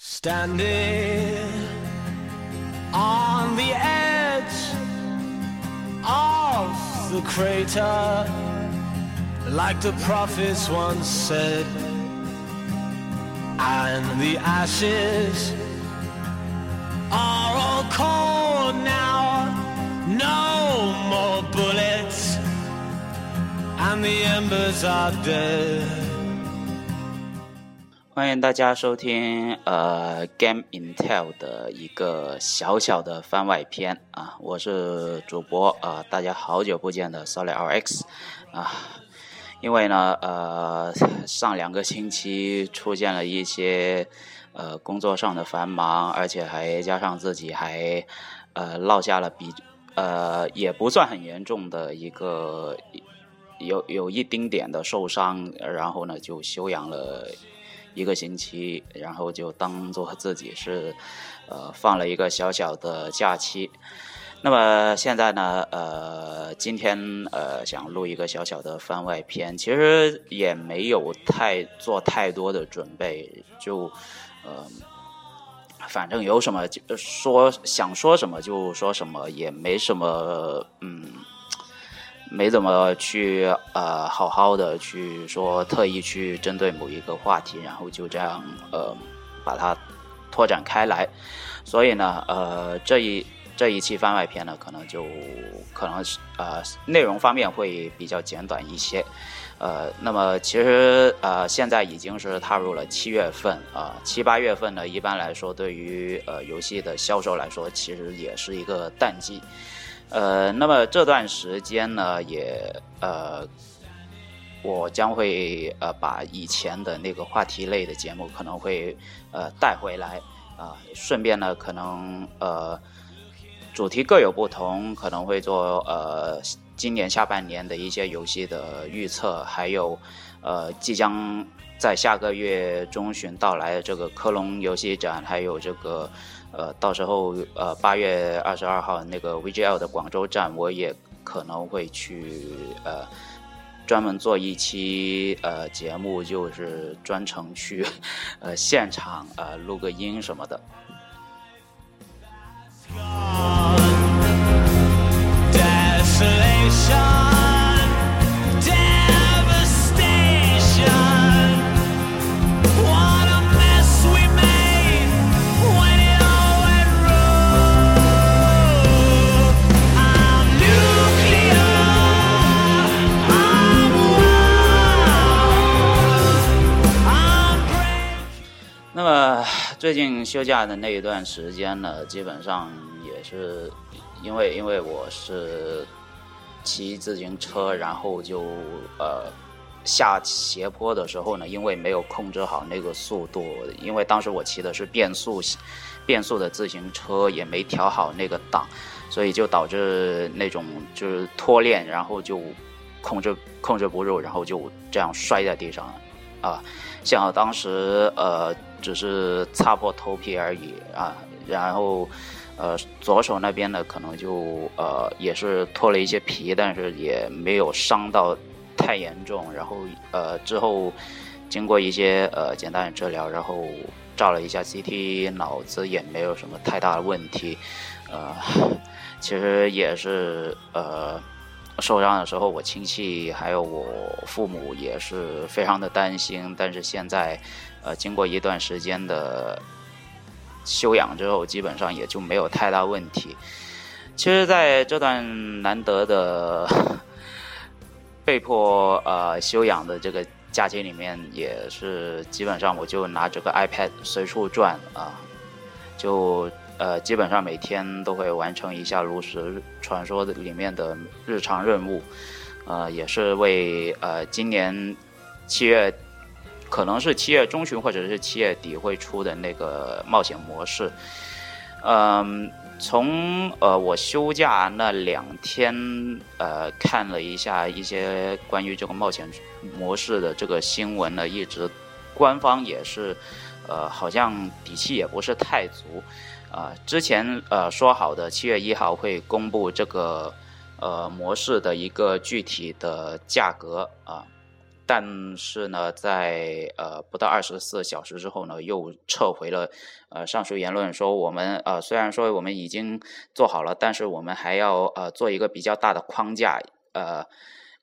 Standing on the edge of the crater, like the prophets once said, and the ashes are all cold now, no more bullets, and the embers are dead. 欢迎大家收听呃 Game Intel 的一个小小的番外篇啊，我是主播啊，大家好久不见的 Solid RX 啊，因为呢呃上两个星期出现了一些呃工作上的繁忙，而且还加上自己还呃落下了比呃也不算很严重的一个有有一丁点的受伤，然后呢就休养了。一个星期，然后就当做自己是，呃，放了一个小小的假期。那么现在呢，呃，今天呃想录一个小小的番外篇，其实也没有太做太多的准备，就呃，反正有什么就说想说什么就说什么，也没什么嗯。没怎么去呃好好的去说特意去针对某一个话题，然后就这样呃把它拓展开来。所以呢呃这一这一期番外篇呢可能就可能是呃内容方面会比较简短一些。呃那么其实呃现在已经是踏入了七月份啊七八月份呢一般来说对于呃游戏的销售来说其实也是一个淡季。呃，那么这段时间呢，也呃，我将会呃把以前的那个话题类的节目可能会呃带回来啊，顺便呢可能呃主题各有不同，可能会做呃今年下半年的一些游戏的预测，还有呃即将在下个月中旬到来的这个科隆游戏展，还有这个。呃，到时候呃，八月二十二号那个 VGL 的广州站，我也可能会去呃，专门做一期呃节目，就是专程去呃现场呃录个音什么的。最近休假的那一段时间呢，基本上也是因为因为我是骑自行车，然后就呃下斜坡的时候呢，因为没有控制好那个速度，因为当时我骑的是变速变速的自行车，也没调好那个档，所以就导致那种就是脱链，然后就控制控制不住，然后就这样摔在地上了啊。幸好当时呃。只是擦破头皮而已啊，然后，呃，左手那边呢，可能就呃也是脱了一些皮，但是也没有伤到太严重。然后呃之后经过一些呃简单的治疗，然后照了一下 CT，脑子也没有什么太大的问题。呃，其实也是呃受伤的时候，我亲戚还有我父母也是非常的担心，但是现在。呃，经过一段时间的休养之后，基本上也就没有太大问题。其实，在这段难得的 被迫呃休养的这个假期里面，也是基本上我就拿这个 iPad 随处转啊，就呃基本上每天都会完成一下《炉石传说的》里面的日常任务，呃，也是为呃今年七月。可能是七月中旬或者是七月底会出的那个冒险模式。嗯，从呃我休假那两天呃看了一下一些关于这个冒险模式的这个新闻呢，一直官方也是呃好像底气也不是太足啊。之前呃说好的七月一号会公布这个呃模式的一个具体的价格啊。但是呢，在呃不到二十四小时之后呢，又撤回了呃上述言论，说我们呃虽然说我们已经做好了，但是我们还要呃做一个比较大的框架。呃，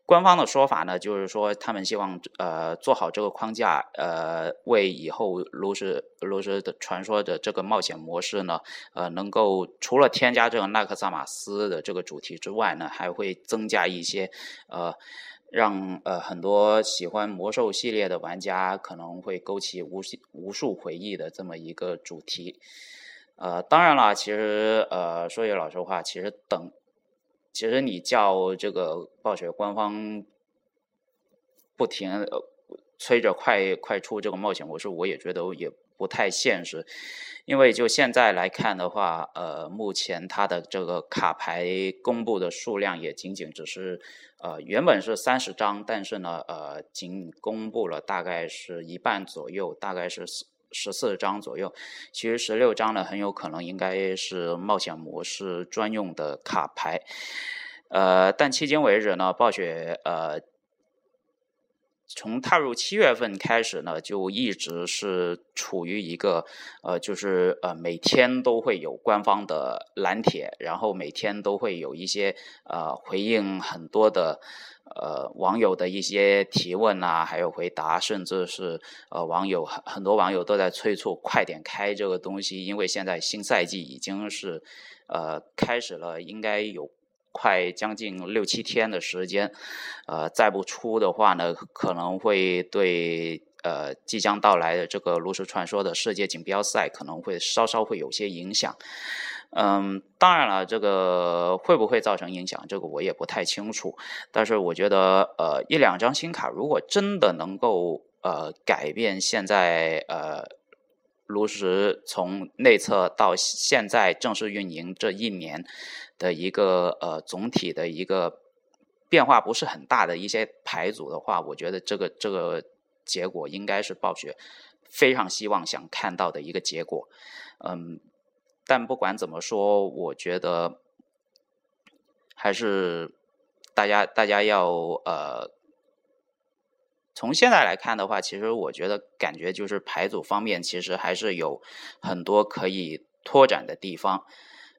官方的说法呢，就是说他们希望呃做好这个框架，呃为以后炉石炉石的传说的这个冒险模式呢，呃能够除了添加这个纳克萨玛斯的这个主题之外呢，还会增加一些呃。让呃很多喜欢魔兽系列的玩家可能会勾起无无数回忆的这么一个主题，呃，当然了，其实呃说句老实话，其实等，其实你叫这个暴雪官方不停呃催着快快出这个冒险模式，我也觉得也不太现实。因为就现在来看的话，呃，目前它的这个卡牌公布的数量也仅仅只是，呃，原本是三十张，但是呢，呃，仅公布了大概是一半左右，大概是十十四张左右。其实十六张呢，很有可能应该是冒险模式专用的卡牌。呃，但迄今为止呢，暴雪呃。从踏入七月份开始呢，就一直是处于一个呃，就是呃，每天都会有官方的蓝帖，然后每天都会有一些呃回应很多的呃网友的一些提问啊，还有回答，甚至是呃网友很很多网友都在催促快点开这个东西，因为现在新赛季已经是呃开始了，应该有。快将近六七天的时间，呃，再不出的话呢，可能会对呃即将到来的这个炉石传说的世界锦标赛可能会稍稍会有些影响。嗯，当然了，这个会不会造成影响，这个我也不太清楚。但是我觉得，呃，一两张新卡如果真的能够呃改变现在呃炉石从内测到现在正式运营这一年。的一个呃总体的一个变化不是很大的一些牌组的话，我觉得这个这个结果应该是暴雪非常希望想看到的一个结果。嗯，但不管怎么说，我觉得还是大家大家要呃从现在来看的话，其实我觉得感觉就是牌组方面其实还是有很多可以拓展的地方。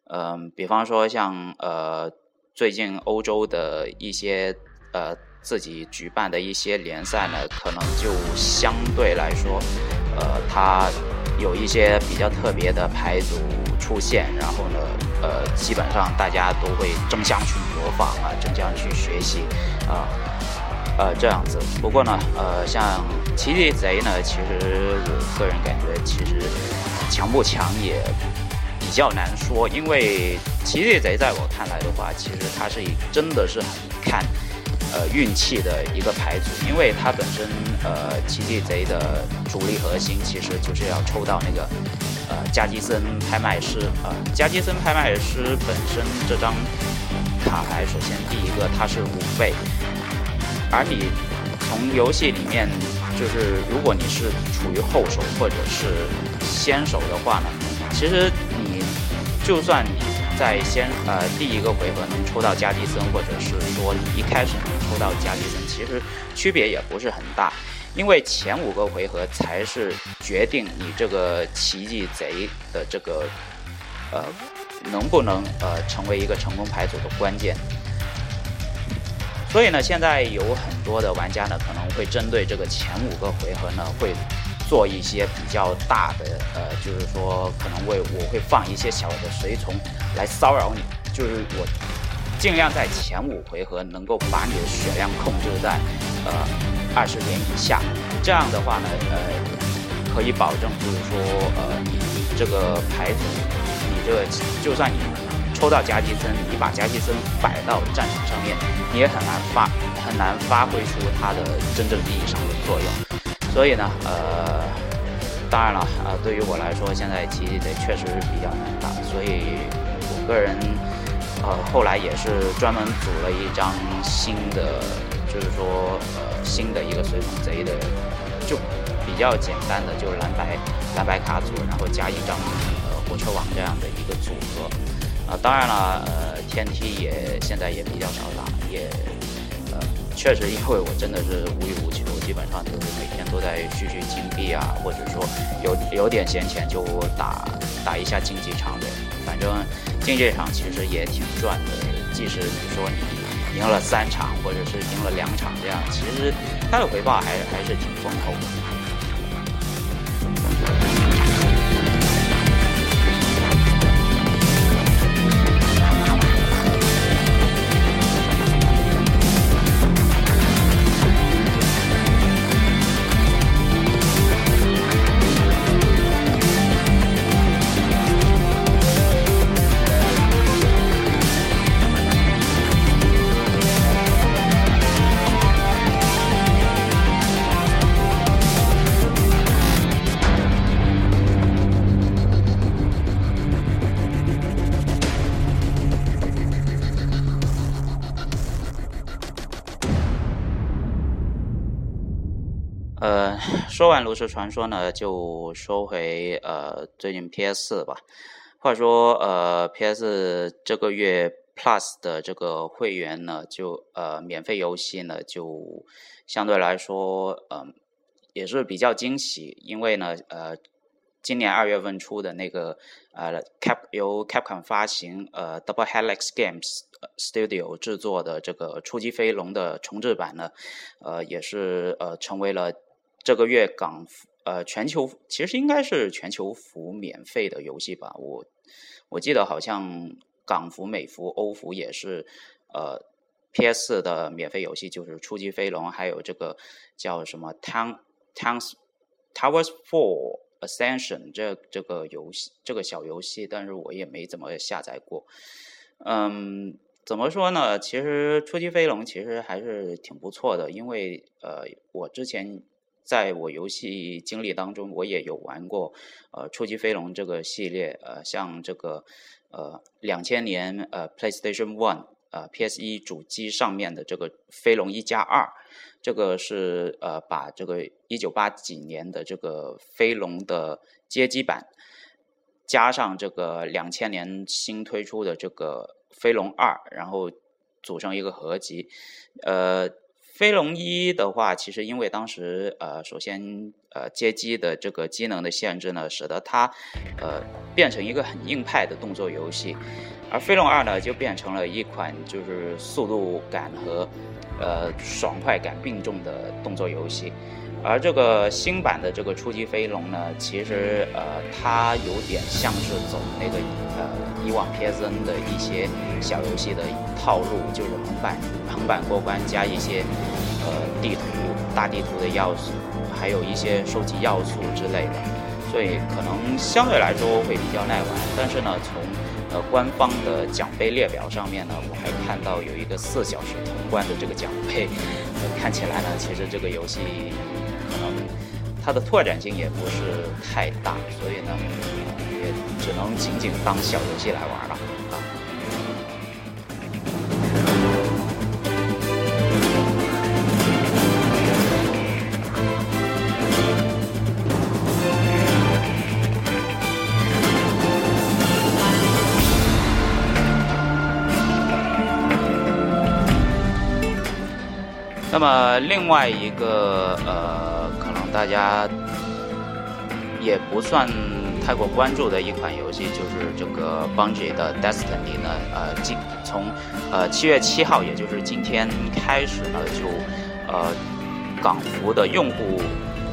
嗯，比方说像呃，最近欧洲的一些呃自己举办的一些联赛呢，可能就相对来说，呃，它有一些比较特别的牌组出现，然后呢，呃，基本上大家都会争相去模仿啊，争相去学习啊，呃这样子。不过呢，呃，像奇迹贼呢，其实我个人感觉其实强不强也。比较难说，因为奇迹贼在我看来的话，其实它是真的是很看呃运气的一个牌组，因为它本身呃奇迹贼的主力核心其实就是要抽到那个呃加基森拍卖师啊，加基森拍卖师本身这张卡牌，首先第一个它是五倍，而你从游戏里面就是如果你是处于后手或者是先手的话呢，其实你。就算你在先呃第一个回合能抽到加迪森，或者是说你一开始能抽到加迪森，其实区别也不是很大，因为前五个回合才是决定你这个奇迹贼的这个呃能不能呃成为一个成功牌组的关键。所以呢，现在有很多的玩家呢可能会针对这个前五个回合呢会。做一些比较大的，呃，就是说可能会我会放一些小的随从来骚扰你，就是我尽量在前五回合能够把你的血量控制在呃二十点以下，这样的话呢，呃，可以保证就是说，呃，你这个牌组，你这个就算你抽到加基森，你把加基森摆到战场上面，你也很难发很难发挥出它的真正意义上的作用。所以呢，呃，当然了，啊，对于我来说，现在奇迹贼确实是比较难打，所以我个人，呃，后来也是专门组了一张新的，就是说，呃，新的一个随从贼的，就比较简单的，就是蓝白蓝白卡组，然后加一张呃火车王这样的一个组合，啊，当然了，呃，天梯也现在也比较少打，也呃。确实，因为我真的是无欲无求，基本上就是每天都在蓄蓄金币啊，或者说有有点闲钱就打打一下竞技场的。反正竞技场其实也挺赚的，即使你说你赢了三场，或者是赢了两场这样，其实它的回报还还是挺丰厚的。说完炉石传说呢，就说回呃最近 PS 四吧。话说呃 PS 这个月 Plus 的这个会员呢，就呃免费游戏呢，就相对来说嗯也是比较惊喜，因为呢呃今年二月份出的那个呃 Cap 由 Capcom 发行呃 Double Helix Games Studio 制作的这个初级飞龙的重置版呢，呃也是呃成为了。这个月港服呃全球其实应该是全球服免费的游戏吧，我我记得好像港服、美服、欧服也是呃 PS 的免费游戏，就是初级飞龙，还有这个叫什么 Town Towns Towers Four Ascension 这这个游戏这个小游戏，但是我也没怎么下载过。嗯，怎么说呢？其实初级飞龙其实还是挺不错的，因为呃我之前。在我游戏经历当中，我也有玩过，呃，初级飞龙这个系列，呃，像这个，呃，两千年，呃，PlayStation One，呃，PS 一主机上面的这个飞龙一加二，这个是呃，把这个一九八几年的这个飞龙的街机版，加上这个两千年新推出的这个飞龙二，然后组成一个合集，呃。飞龙一的话，其实因为当时呃，首先呃，街机的这个机能的限制呢，使得它呃变成一个很硬派的动作游戏，而飞龙二呢就变成了一款就是速度感和呃爽快感并重的动作游戏。而这个新版的这个初级飞龙呢，其实呃，它有点像是走那个呃以往 PSN 的一些小游戏的套路，就是横版横版过关加一些呃地图大地图的要素，还有一些收集要素之类的，所以可能相对来说会比较耐玩。但是呢，从呃官方的奖杯列表上面呢，我还看到有一个四小时通关的这个奖杯，呃看起来呢，其实这个游戏。可能它的拓展性也不是太大，所以呢，也只能仅仅当小游戏来玩了啊。那么另外一个呃。可能大家也不算太过关注的一款游戏，就是这个 Bungie 的 Destiny 呢。呃，今从呃七月七号，也就是今天开始呢，就呃港服的用户，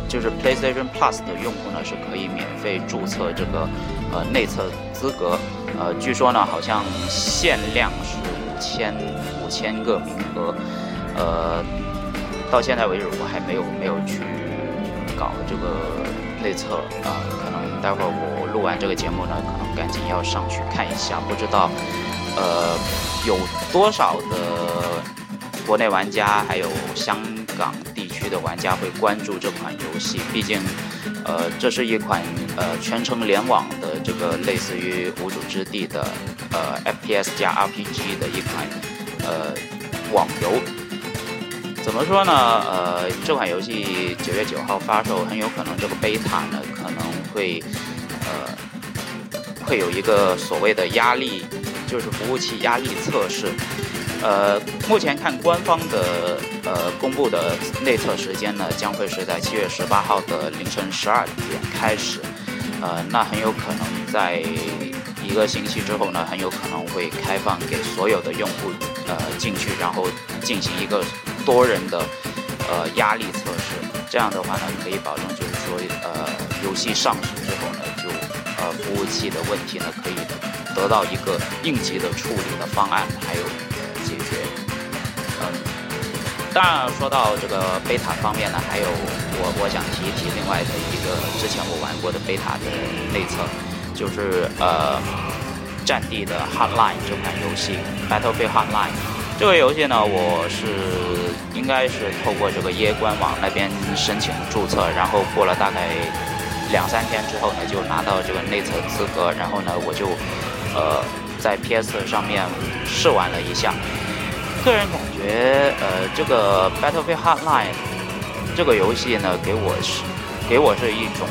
就是 PlayStation Plus 的用户呢，是可以免费注册这个呃内测资格。呃，据说呢，好像限量是五千五千个名额。呃，到现在为止，我还没有没有去。这个内测啊，可能待会儿我录完这个节目呢，可能赶紧要上去看一下。不知道，呃，有多少的国内玩家还有香港地区的玩家会关注这款游戏？毕竟，呃，这是一款呃全程联网的这个类似于无主之地的呃 FPS 加 RPG 的一款呃网游。怎么说呢？呃，这款游戏九月九号发售，很有可能这个贝塔呢可能会，呃，会有一个所谓的压力，就是服务器压力测试。呃，目前看官方的呃公布的内测时间呢，将会是在七月十八号的凌晨十二点开始。呃，那很有可能在一个星期之后呢，很有可能会开放给所有的用户呃进去，然后进行一个多人的呃压力测试。这样的话呢，可以保证就是说呃游戏上市之后呢，就呃服务器的问题呢可以得到一个应急的处理的方案，还有。解决，嗯，当然说到这个贝塔方面呢，还有我我想提一提另外的一个之前我玩过的贝塔的内测，就是呃《战地的 Hotline》这款游戏，《Battlefield Hotline》这个游戏呢，我是应该是透过这个 EA 官网那边申请注册，然后过了大概两三天之后呢，就拿到这个内测资格，然后呢，我就呃在 PS 上面试玩了一下。个人感觉，呃，这个 Battlefield Hotline 这个游戏呢，给我是给我是一种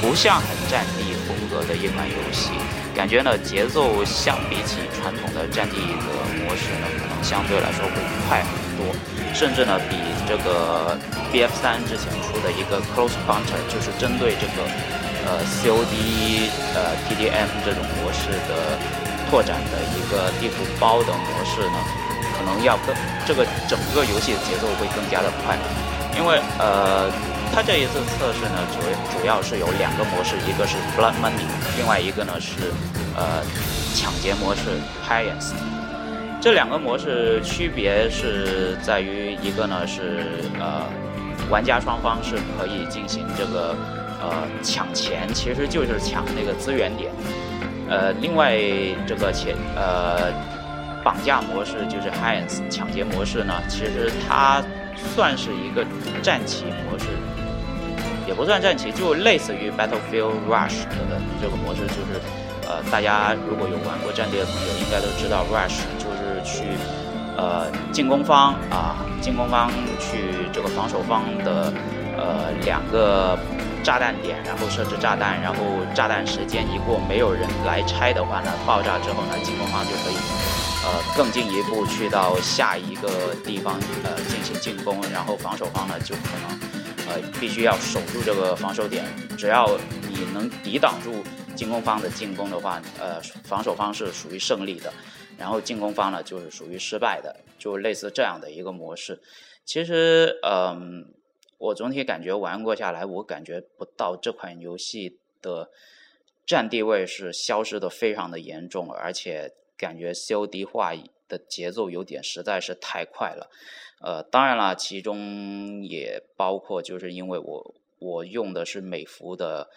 不像很战地风格的一款游戏，感觉呢节奏相比起传统的战地的模式呢，可能相对来说会快很多，甚至呢比这个 BF 三之前出的一个 Close Counter，就是针对这个呃 COD 呃 TDM 这种模式的拓展的一个地图包的模式呢。可能要更这个整个游戏的节奏会更加的快，因为呃，它这一次测试呢，主主要是有两个模式，一个是 Blood Money，另外一个呢是呃抢劫模式 Highest。这两个模式区别是在于一个呢是呃玩家双方是可以进行这个呃抢钱，其实就是抢那个资源点，呃，另外这个钱呃。绑架模式就是 Hands 抢劫模式呢，其实它算是一个战棋模式，也不算战棋，就类似于 Battlefield Rush 的这个模式，就是呃，大家如果有玩过战地的朋友，应该都知道 Rush 就是去呃进攻方啊，进攻方去这个防守方的呃两个炸弹点，然后设置炸弹，然后炸弹时间一过，没有人来拆的话呢，爆炸之后呢，进攻方就可以。呃，更进一步去到下一个地方，呃，进行进攻，然后防守方呢就可能，必须要守住这个防守点。只要你能抵挡住进攻方的进攻的话，呃，防守方是属于胜利的，然后进攻方呢就是属于失败的，就类似这样的一个模式。其实，嗯，我总体感觉玩过下来，我感觉不到这款游戏的占地位是消失的非常的严重，而且。感觉 COD 化的节奏有点实在是太快了，呃，当然了，其中也包括就是因为我我用的是美服的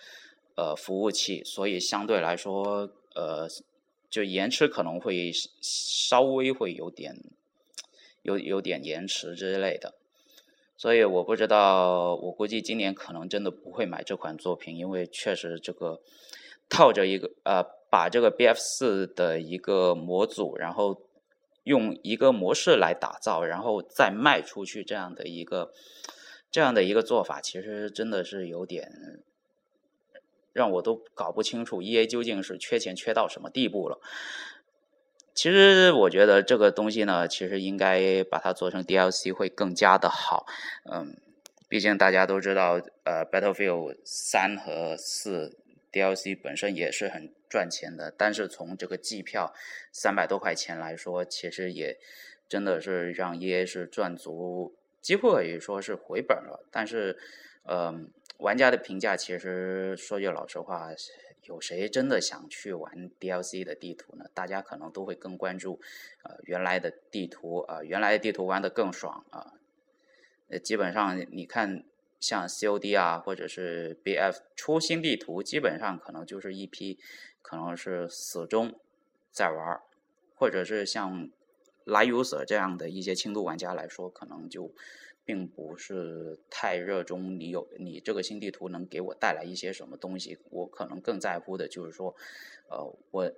呃服务器，所以相对来说呃就延迟可能会稍微会有点有有点延迟之类的，所以我不知道，我估计今年可能真的不会买这款作品，因为确实这个套着一个呃。把这个 BF 四的一个模组，然后用一个模式来打造，然后再卖出去，这样的一个这样的一个做法，其实真的是有点让我都搞不清楚 EA 究竟是缺钱缺到什么地步了。其实我觉得这个东西呢，其实应该把它做成 DLC 会更加的好。嗯，毕竟大家都知道，呃，Battlefield 三和四。DLC 本身也是很赚钱的，但是从这个季票三百多块钱来说，其实也真的是让 EA 是赚足，几乎可以说是回本了。但是，呃，玩家的评价其实说句老实话，有谁真的想去玩 DLC 的地图呢？大家可能都会更关注，呃，原来的地图啊，原来的地图玩的更爽啊。呃，基本上你看。像 COD 啊，或者是 BF 出新地图，基本上可能就是一批，可能是死忠在玩或者是像 Live User 这样的一些轻度玩家来说，可能就并不是太热衷你有你这个新地图能给我带来一些什么东西。我可能更在乎的就是说，呃，我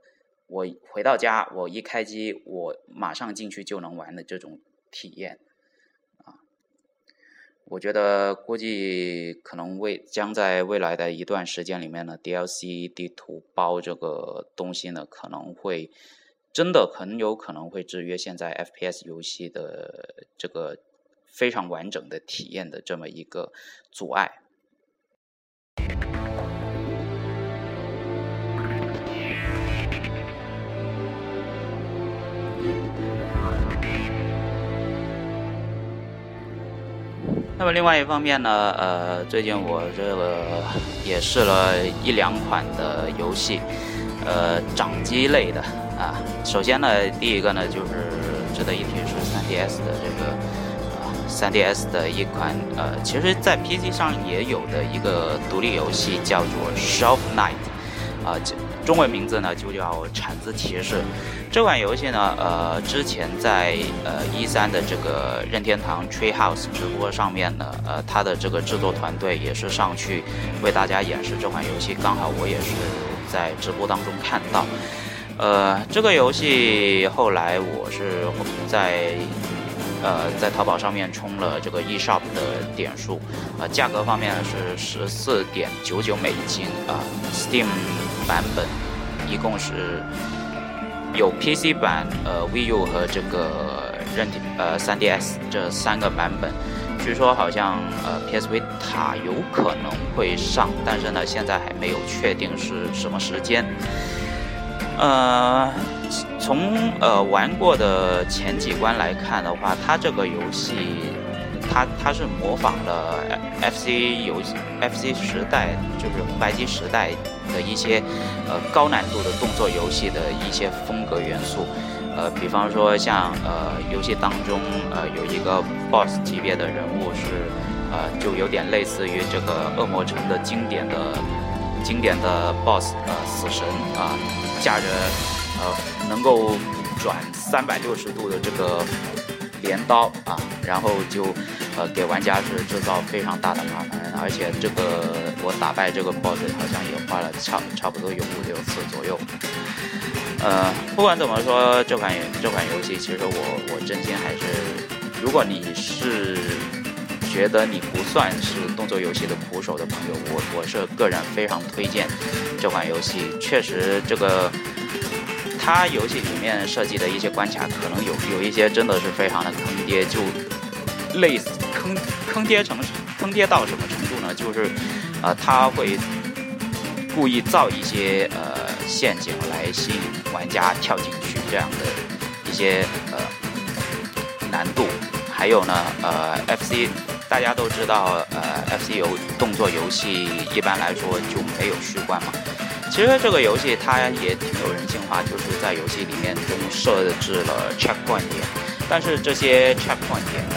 我回到家，我一开机，我马上进去就能玩的这种体验。我觉得估计可能未将在未来的一段时间里面呢，DLC 地图包这个东西呢可能会真的很有可能会制约现在 FPS 游戏的这个非常完整的体验的这么一个阻碍。那么另外一方面呢，呃，最近我这个也试了一两款的游戏，呃，掌机类的啊。首先呢，第一个呢就是值得一提是 3DS 的这个啊，3DS 的一款呃，其实在 PC 上也有的一个独立游戏，叫做 Shelf Knight，啊。中文名字呢就叫《铲子骑士》。这款游戏呢，呃，之前在呃一三的这个任天堂 Treehouse 直播上面呢，呃，它的这个制作团队也是上去为大家演示这款游戏。刚好我也是在直播当中看到。呃，这个游戏后来我是在呃在淘宝上面充了这个 eShop 的点数，呃，价格方面是十四点九九美金啊，Steam。版本一共是有 PC 版、呃 VU 和这个任天呃 3DS 这三个版本。据说好像呃，PSV 塔有可能会上，但是呢现在还没有确定是什么时间。呃，从呃玩过的前几关来看的话，它这个游戏。它它是模仿了 FC 游戏 FC 时代，就是红白机时代的一些呃高难度的动作游戏的一些风格元素，呃，比方说像呃游戏当中呃有一个 BOSS 级别的人物是呃就有点类似于这个恶魔城的经典的经典的 BOSS 呃死神啊，驾着呃能够转三百六十度的这个镰刀啊，然后就。呃，给玩家是制造非常大的麻烦，而且这个我打败这个 boss 好像也花了差差不多有五六次左右。呃，不管怎么说，这款这款游戏其实我我真心还是，如果你是觉得你不算是动作游戏的苦手的朋友，我我是个人非常推荐这款游戏。确实，这个它游戏里面设计的一些关卡，可能有有一些真的是非常的坑爹，就类似。坑坑爹成坑爹到什么程度呢？就是，呃，他会故意造一些呃陷阱来吸引玩家跳进去，这样的一些呃难度。还有呢，呃，FC 大家都知道，呃，FC 游动作游戏一般来说就没有虚关嘛。其实这个游戏它也挺有人性化，就是在游戏里面中设置了 checkpoint 点，但是这些 checkpoint 点呢。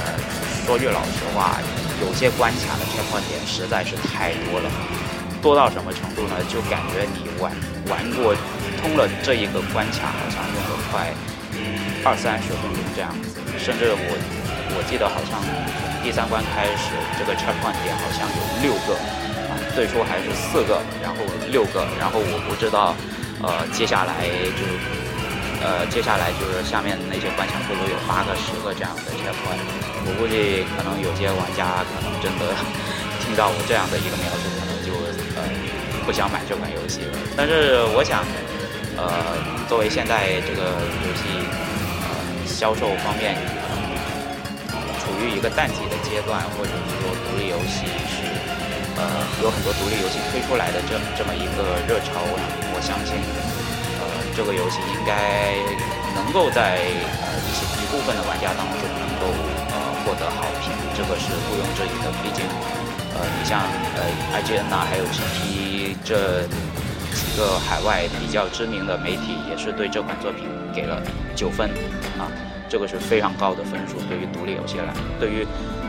说句老实话，有些关卡的 checkpoint 点实在是太多了，多到什么程度呢？就感觉你玩玩过通了这一个关卡，好像用了快二三十分钟这样子。甚至我我记得好像第三关开始，这个 checkpoint 点好像有六个，最初还是四个，然后六个，然后我不知道呃接下来就呃接下来就是下面那些关卡会不会有八个、十个这样的切换。我估计可能有些玩家可能真的 听到我这样的一个描述，可能就呃不想买这款游戏了。但是我想，呃，作为现在这个游戏呃销售方面可能处于一个淡季的阶段，或者是说独立游戏是呃有很多独立游戏推出来的这这么一个热潮，我相信呃这个游戏应该能够在呃一些一部分的玩家当中能够呃。获得好评，这个是毋庸置疑的。毕竟，呃，你像呃 IGN 呐，还有 GT 这几个海外比较知名的媒体，也是对这款作品给了九分啊，这个是非常高的分数。对于独立游戏来，对于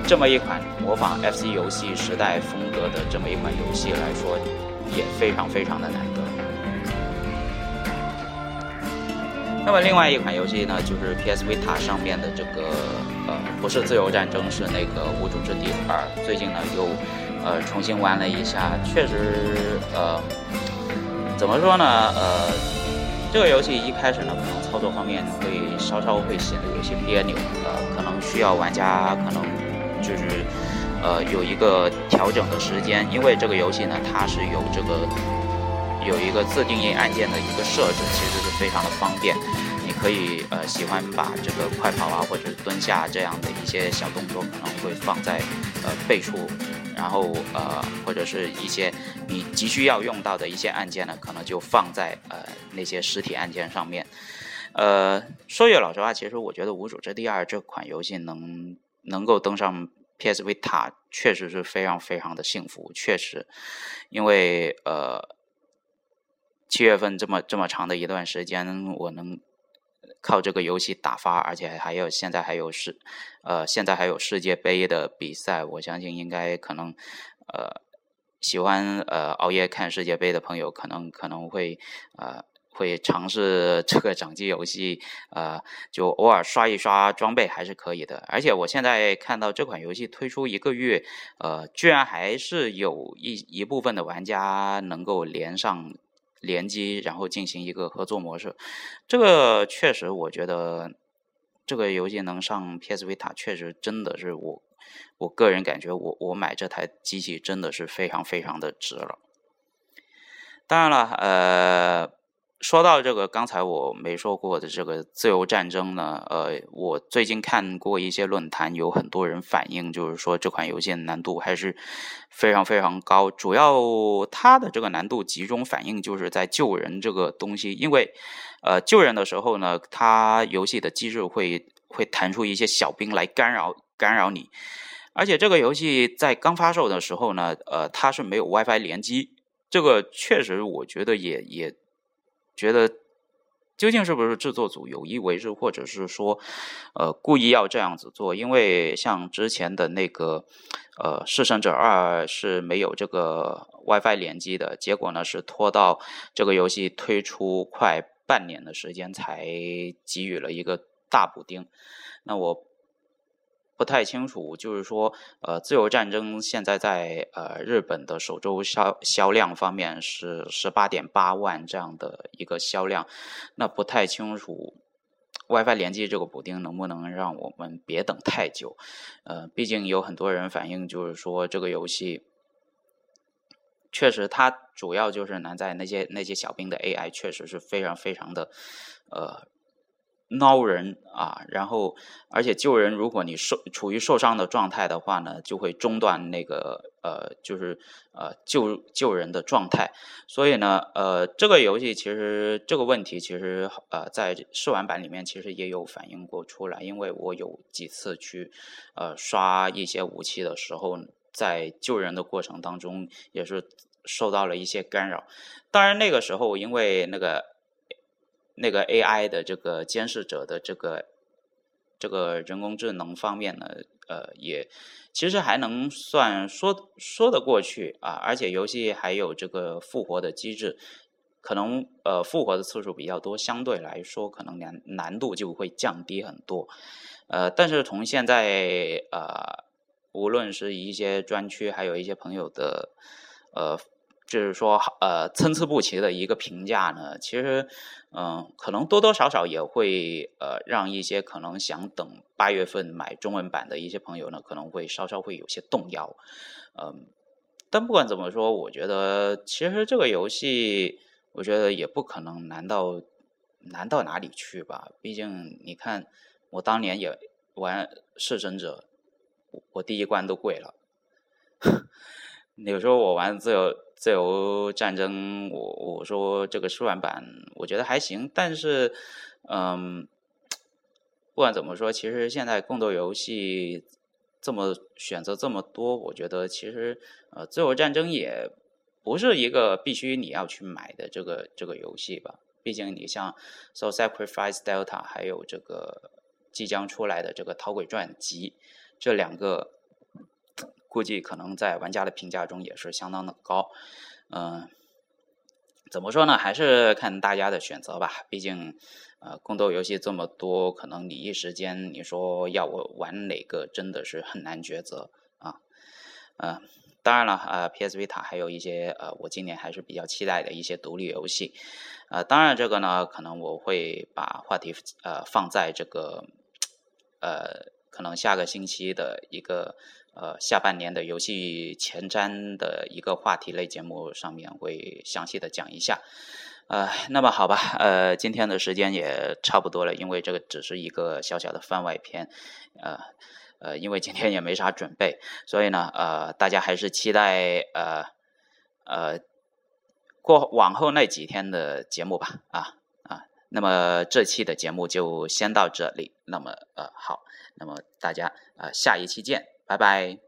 这么一款模仿 FC 游戏时代风格的这么一款游戏来说，也非常非常的难得。那么另外一款游戏呢，就是 PS Vita 上面的这个呃，不是自由战争，是那个无主之地二。最近呢又呃重新玩了一下，确实呃怎么说呢呃，这个游戏一开始呢可能操作方面会稍稍会显得有些别扭，呃可能需要玩家可能就是呃有一个调整的时间，因为这个游戏呢它是有这个。有一个自定义按键的一个设置，其实是非常的方便。你可以呃喜欢把这个快跑啊或者蹲下这样的一些小动作可能会放在呃背处，然后呃或者是一些你急需要用到的一些按键呢，可能就放在呃那些实体按键上面。呃，说句老实话，其实我觉得《无主之地二》这款游戏能能够登上 PS Vita，确实是非常非常的幸福，确实，因为呃七月份这么这么长的一段时间，我能靠这个游戏打发，而且还有现在还有世呃现在还有世界杯的比赛，我相信应该可能呃喜欢呃熬夜看世界杯的朋友，可能可能会呃。会尝试这个掌机游戏，呃，就偶尔刷一刷装备还是可以的。而且我现在看到这款游戏推出一个月，呃，居然还是有一一部分的玩家能够连上联机，然后进行一个合作模式。这个确实，我觉得这个游戏能上 PS Vita，确实真的是我我个人感觉，我我买这台机器真的是非常非常的值了。当然了，呃。说到这个，刚才我没说过的这个自由战争呢，呃，我最近看过一些论坛，有很多人反映，就是说这款游戏的难度还是非常非常高。主要它的这个难度集中反映就是在救人这个东西，因为呃救人的时候呢，它游戏的机制会会弹出一些小兵来干扰干扰你，而且这个游戏在刚发售的时候呢，呃，它是没有 WiFi 联机，这个确实我觉得也也。觉得究竟是不是制作组有意为之，或者是说，呃，故意要这样子做？因为像之前的那个，呃，《弑神者二》是没有这个 WiFi 联机的，结果呢是拖到这个游戏推出快半年的时间才给予了一个大补丁。那我。不太清楚，就是说，呃，自由战争现在在呃日本的首周销销量方面是十八点八万这样的一个销量，那不太清楚 WiFi 联机这个补丁能不能让我们别等太久，呃，毕竟有很多人反映就是说这个游戏确实它主要就是难在那些那些小兵的 AI 确实是非常非常的呃。捞人啊，然后而且救人，如果你受处于受伤的状态的话呢，就会中断那个呃，就是呃救救人的状态。所以呢，呃，这个游戏其实这个问题其实呃在试玩版里面其实也有反映过出来，因为我有几次去呃刷一些武器的时候，在救人的过程当中也是受到了一些干扰。当然那个时候因为那个。那个 AI 的这个监视者的这个这个人工智能方面呢，呃，也其实还能算说说得过去啊，而且游戏还有这个复活的机制，可能呃复活的次数比较多，相对来说可能难难度就会降低很多，呃，但是从现在呃，无论是一些专区，还有一些朋友的呃。就是说，呃，参差不齐的一个评价呢，其实，嗯，可能多多少少也会，呃，让一些可能想等八月份买中文版的一些朋友呢，可能会稍稍会有些动摇，嗯，但不管怎么说，我觉得其实这个游戏，我觉得也不可能难到难到哪里去吧。毕竟你看，我当年也玩《弑神者》，我第一关都跪了。有时候我玩自由。自由战争，我我说这个试玩版我觉得还行，但是，嗯，不管怎么说，其实现在更多游戏这么选择这么多，我觉得其实呃，自由战争也不是一个必须你要去买的这个这个游戏吧。毕竟你像《So Sacrifice Delta》还有这个即将出来的这个《逃鬼传集》这两个。估计可能在玩家的评价中也是相当的高，嗯，怎么说呢？还是看大家的选择吧。毕竟，呃，宫斗游戏这么多，可能你一时间你说要我玩哪个，真的是很难抉择啊。嗯，当然了，呃，PS Vita 还有一些呃，我今年还是比较期待的一些独立游戏。呃，当然这个呢，可能我会把话题呃放在这个呃，可能下个星期的一个。呃，下半年的游戏前瞻的一个话题类节目上面会详细的讲一下。呃，那么好吧，呃，今天的时间也差不多了，因为这个只是一个小小的番外篇，呃呃，因为今天也没啥准备，所以呢，呃，大家还是期待呃呃过往后那几天的节目吧，啊啊，那么这期的节目就先到这里，那么呃好，那么大家呃下一期见，拜拜。